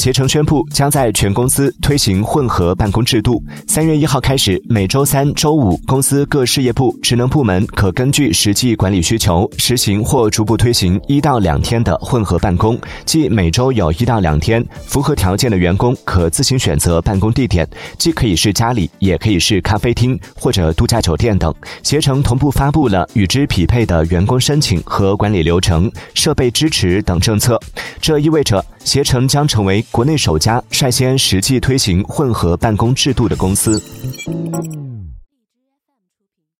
携程宣布将在全公司推行混合办公制度。三月一号开始，每周三、周五，公司各事业部、职能部门可根据实际管理需求，实行或逐步推行一到两天的混合办公，即每周有一到两天，符合条件的员工可自行选择办公地点，既可以是家里，也可以是咖啡厅或者度假酒店等。携程同步发布了与之匹配的员工申请和管理流程、设备支持等政策，这意味着携程将成为。国内首家率先实际推行混合办公制度的公司。